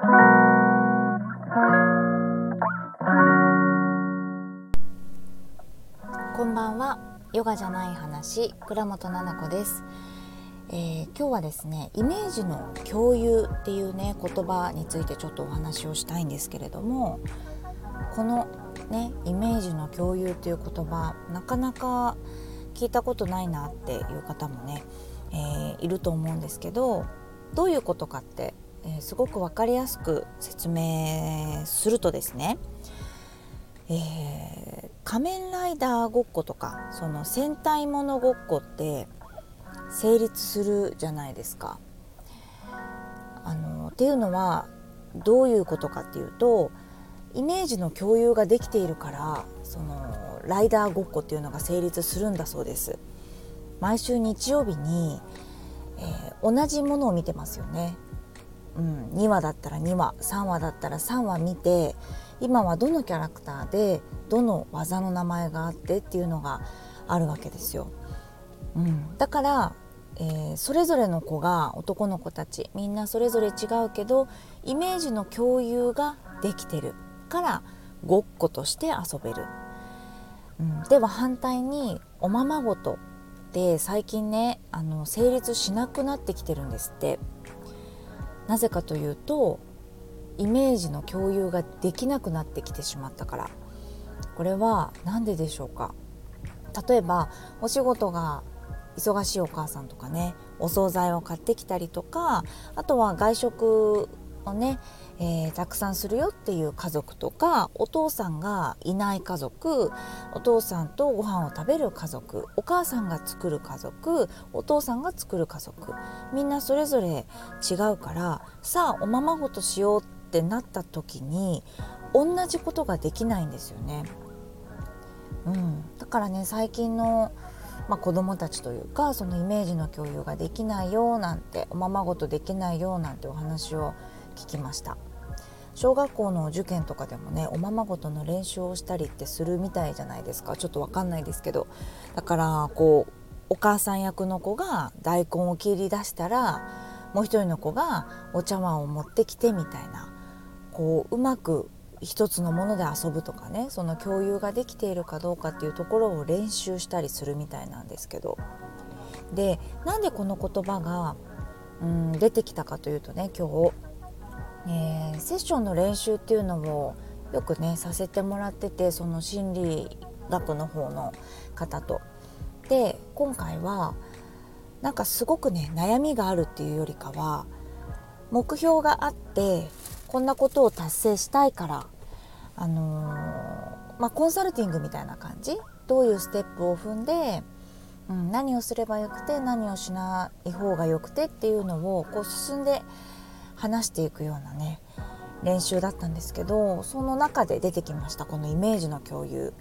こんばんは。ヨガじゃない話倉本々子です、えー、今日はですねイメージの共有っていうね言葉についてちょっとお話をしたいんですけれどもこのねイメージの共有っていう言葉なかなか聞いたことないなっていう方もね、えー、いると思うんですけどどういうことかって、えー、すごく分かりやすく説明するとですね、えー、仮面ライダーごっことかその戦隊ものごっこって成立するじゃないですか。あのっていうのはどういうことかっていうとイメージの共有ができているからそのライダーごっこっていうのが成立するんだそうです毎週日曜日に、えー、同じものを見てますよね、うん、2話だったら2話3話だったら3話見て今はどのキャラクターでどの技の名前があってっていうのがあるわけですよ、うん、だからえー、それぞれの子が男の子たちみんなそれぞれ違うけどイメージの共有ができてる。からごっことして遊べる、うん、では反対におままごとって最近ねあの成立しなくなってきてるんですって。なぜかというとイメージの共有ができなくなってきてしまったから。これは何ででしょうか？例えばお仕事が忙しいお母さんとかねお惣菜を買ってきたりとかあとは外食をね、えー、たくさんするよっていう家族とかお父さんがいない家族お父さんとご飯を食べる家族お母さんが作る家族お父さんが作る家族みんなそれぞれ違うからさあおままごとしようってなった時に同じことができないんですよね。うん、だからね最近のまあ、子どもたちというかそのイメージの共有ができないよなんておままごとできないよなんてお話を聞きました。小学校の受験とかでもねおままごとの練習をしたりってするみたいじゃないですか。ちょっと分かんないですけど。だからこうお母さん役の子が大根を切り出したらもう一人の子がお茶碗を持ってきてみたいな。こううまく一つのもので遊ぶとかねその共有ができているかどうかっていうところを練習したりするみたいなんですけど。でなんでこの言葉が、うん、出てきたかというとね今日えー、セッションの練習っていうのをよくねさせてもらっててその心理学の方の方と。で今回はなんかすごくね悩みがあるっていうよりかは目標があってこんなことを達成したいからあのー、まあ、コンサルティングみたいな感じ？どういうステップを踏んで、うん、何をすればよくて何をしない方がよくてっていうのをこう進んで話していくようなね練習だったんですけどその中で出てきましたこのイメージの共有。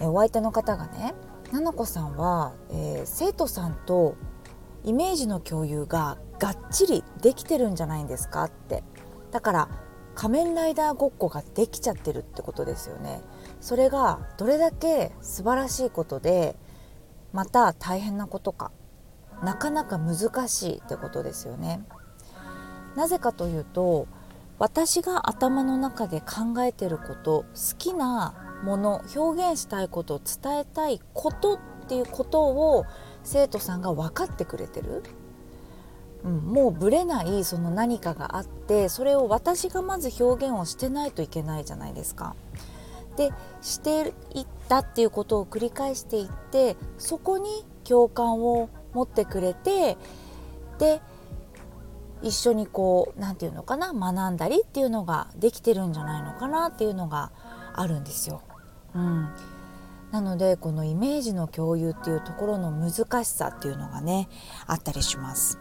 えお相手の方がねななこさんは、えー、生徒さんとイメージの共有ががっちりできてるんじゃないんですかって。だから仮面ライダーごっこができちゃってるってことですよね。それがどれだけ素晴らしいことでまた大変なことかなかなか難しいってことですよね。なぜかというと私が頭の中で考えてること好きなもの表現したいこと伝えたいことっていうことを生徒さんが分かってくれてる、うん、もうぶれないその何かがあってそれを私がまず表現をしてないといけないじゃないですか。でしていったっていうことを繰り返していってそこに共感を持ってくれてで一緒にこう何て言うのかな学んだりっていうのができてるんじゃないのかなっていうのがあるんですよ。うん、なのでこのイメージの共有っていうところの難しさっていうのがねあったりします。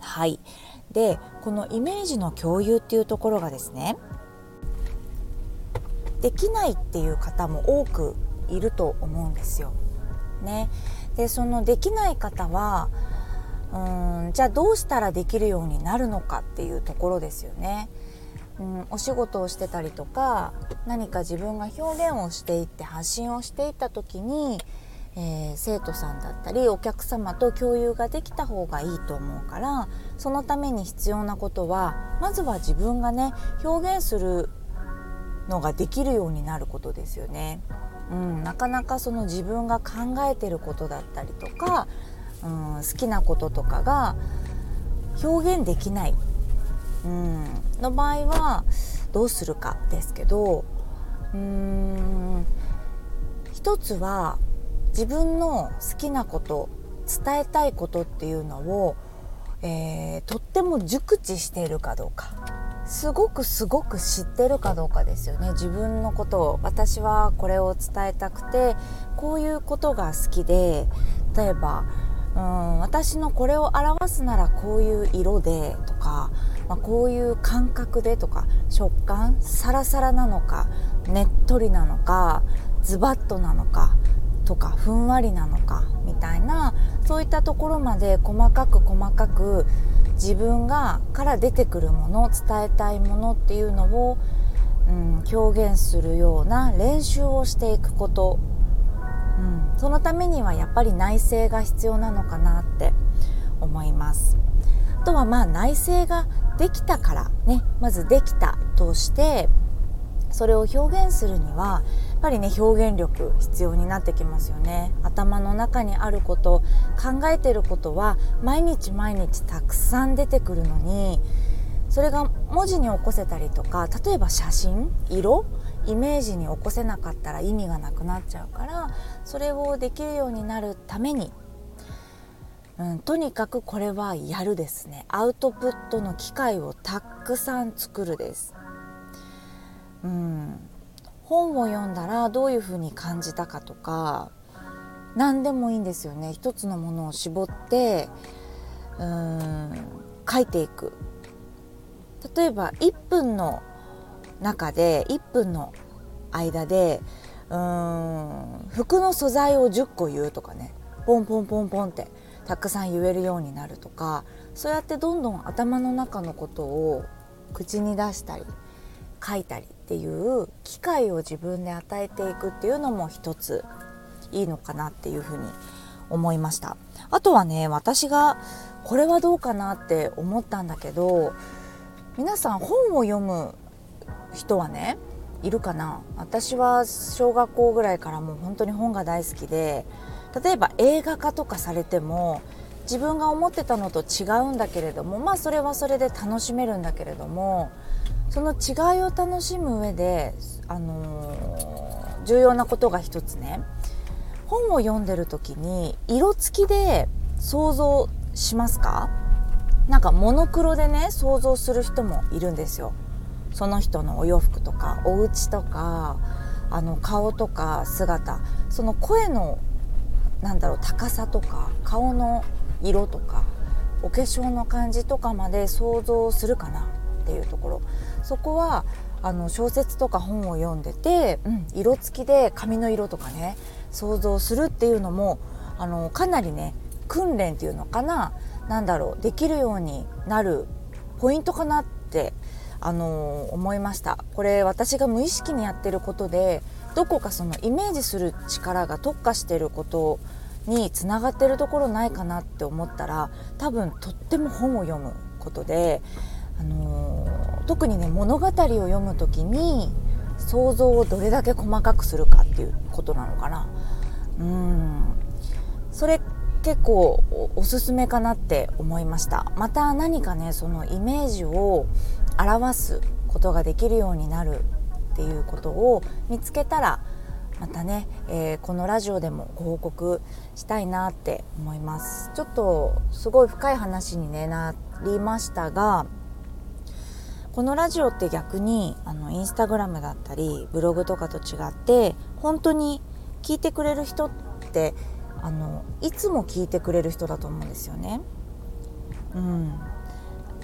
はいでこのイメージの共有っていうところがですねできないっていう方も多くいると思うんですよ。ね、でそのできない方はうんじゃあどうしたらできるようになるのかっていうところですよね。うん、お仕事をしてたりとか何か自分が表現をしていって発信をしていった時に、えー、生徒さんだったりお客様と共有ができた方がいいと思うからそのために必要なことはまずは自分がね表現するのができるようになることですよね。うん、なかなかその自分が考えてることだったりとか、うん、好きなこととかが表現できない、うん、の場合はどうするかですけどうーん一つは自分の好きなこと伝えたいことっていうのを、えー、とっても熟知しているかどうか。すごくすごく知ってるかどうかですよね。自分のことを私はこれを伝えたくてこういうことが好きで例えばうん私のこれを表すならこういう色でとか、まあ、こういう感覚でとか食感サラサラなのかねっとりなのかズバッとなのかとかふんわりなのかみたいなそういったところまで細かく細かく自分がから出てくるもの伝えたいものっていうのを、うん、表現するような練習をしていくこと、うん、そのためにはやっぱり内省が必要なのかなって思います。あとはまあ内省ができたからね。まずできたとしてそれを表現するにはやっぱりね表現力必要になってきますよね。頭の中にあること考えてることは毎日毎日たくさん出てくるのにそれが文字に起こせたりとか例えば写真色イメージに起こせなかったら意味がなくなっちゃうからそれをできるようになるために、うん、とにかくこれはやるですね。アウトプットの機会をたくさん作るです。うん、本を読んだらどういうふうに感じたかとか何でもいいんですよね。一つのものを絞ってうん書いていく。例えば1分の中で1分の間でうん服の素材を10個言うとかね。ポンポンポンポンってたくさん言えるようになるとかそうやってどんどん頭の中のことを口に出したり書いたりっていう機会を自分で与えていくっていうのも一ついいのかなっていうふうに思いました。あとはね私がこれはどうかなって思ったんだけど皆さん本を読む人はねいるかな？私は小学校ぐらいからもう本当に本が大好きで例えば映画化とかされても自分が思ってたのと違うんだけれどもまあそれはそれで楽しめるんだけれどもその違いを楽しむ上で、あのー、重要なことが一つね。本を読んでる時に色付きで想像しますか？なんかモノクロでね想像する人もいるんですよ。その人のお洋服とかお家とかあの顔とか姿。その声のなんだろう高さとか顔の色とかお化粧の感じとかまで想像するかなっていうところ。そこはあの小説とか本を読んでて、うん、色付きで髪の色とかね想像するっていうのもあのかなりね訓練っていうのかな。何だろうできるようになるポイントかなってあの思いました。これ私が無意識にやってることでどこかそのイメージする力が特化してることにつながってるところないかなって思ったら多分とっても本を読むことであのー、特にね物語を読む時に想像をどれだけ細かくするかっていうことなのかな。うん。それ結構おすすめかなって思いました。また何かねそのイメージを表すことができるようになるっていうことを見つけたらまたね、えー、このラジオでもご報告したいなって思います。ちょっとすごい深い話に、ね、なりましたがこのラジオって逆にあのインスタグラムだったりブログとかと違って本当に聞いてくれる人ってあのいつも聞いてくれる人だと思うんですよね。うん、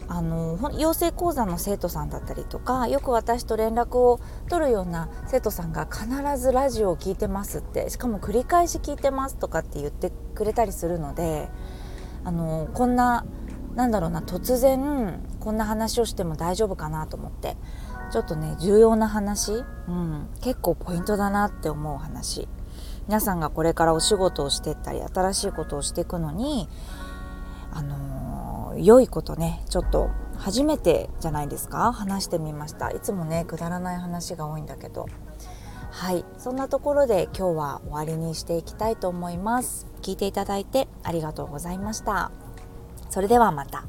あの養成講座の生徒さんだったりとかよく私と連絡を取るような生徒さんが必ずラジオを聞いてますってしかも繰り返し聞いてますとかって言ってくれたりするのであのこんななんだろうな突然こんな話をしても大丈夫かなと思ってちょっとね重要な話、うん、結構ポイントだなって思う話皆さんがこれからお仕事をしてったり新しいことをしていくのにあのー、良いことねちょっと初めてじゃないですか？話してみました。いつもねくだらない話が多いんだけど。はい。そんなところで今日は終わりにしていきたいと思います。聞いていただいてありがとうございました。それではまた。